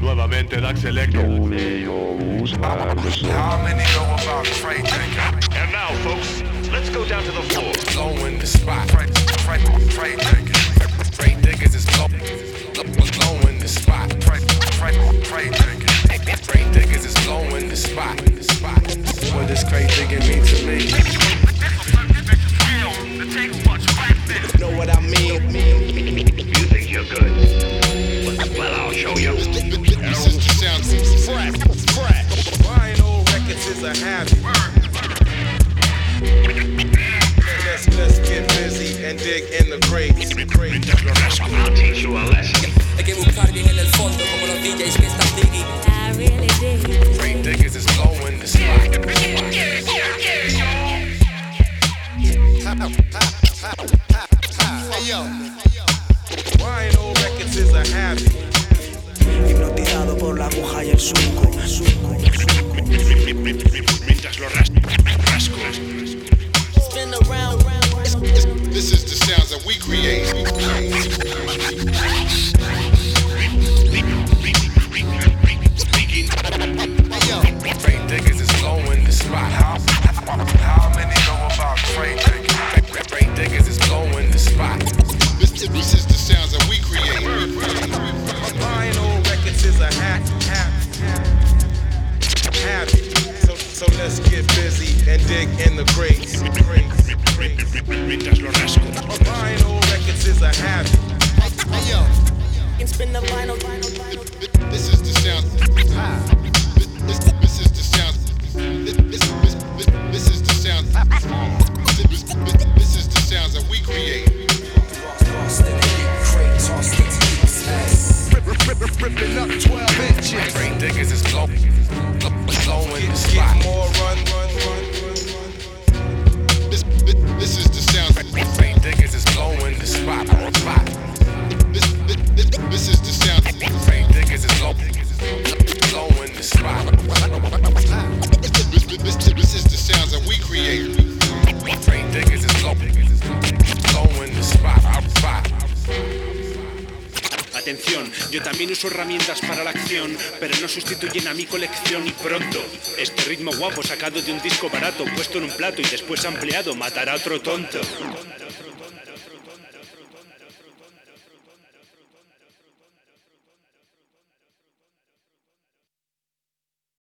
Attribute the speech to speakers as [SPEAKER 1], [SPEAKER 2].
[SPEAKER 1] Nuevamente Edac Selectah.
[SPEAKER 2] How many know about Trey Jenkins?
[SPEAKER 1] And now, folks, let's go down to the floor.
[SPEAKER 2] Blowing the spot. Trey, Trey, Trey Jenkins. Crate Diggers is blow, blowing the spot. Trey, Trey, Trey Jenkins. Crate Diggers is blowing the spot. What does crate digging mean to me?
[SPEAKER 3] Is the sound.
[SPEAKER 2] Vinyl records is a habit. Let's, let's get busy and dig in the crates.
[SPEAKER 1] you a.
[SPEAKER 4] I really
[SPEAKER 2] Diggers is blowing the spot.
[SPEAKER 3] Yo,
[SPEAKER 2] Vinyl records is a habit.
[SPEAKER 5] Hipnotizado por la aguja y el surco.
[SPEAKER 1] Mientras lo ras rasco.
[SPEAKER 3] This is the sounds that we create.
[SPEAKER 2] So, so let's get busy and dig in the
[SPEAKER 1] lo rasco.
[SPEAKER 2] Vinyl records is a habit.
[SPEAKER 3] Hey yo,
[SPEAKER 6] Can spin the vinyl, vinyl, vinyl.
[SPEAKER 5] Ripping up 12 inches.
[SPEAKER 2] Crate Diggers is blow, blowing the spot. More run, run, run.
[SPEAKER 7] Atención, yo también uso herramientas para la acción, pero no sustituyen a mi colección y pronto. Este ritmo guapo sacado de un disco barato, puesto en un plato y después ampliado, matará a otro tonto.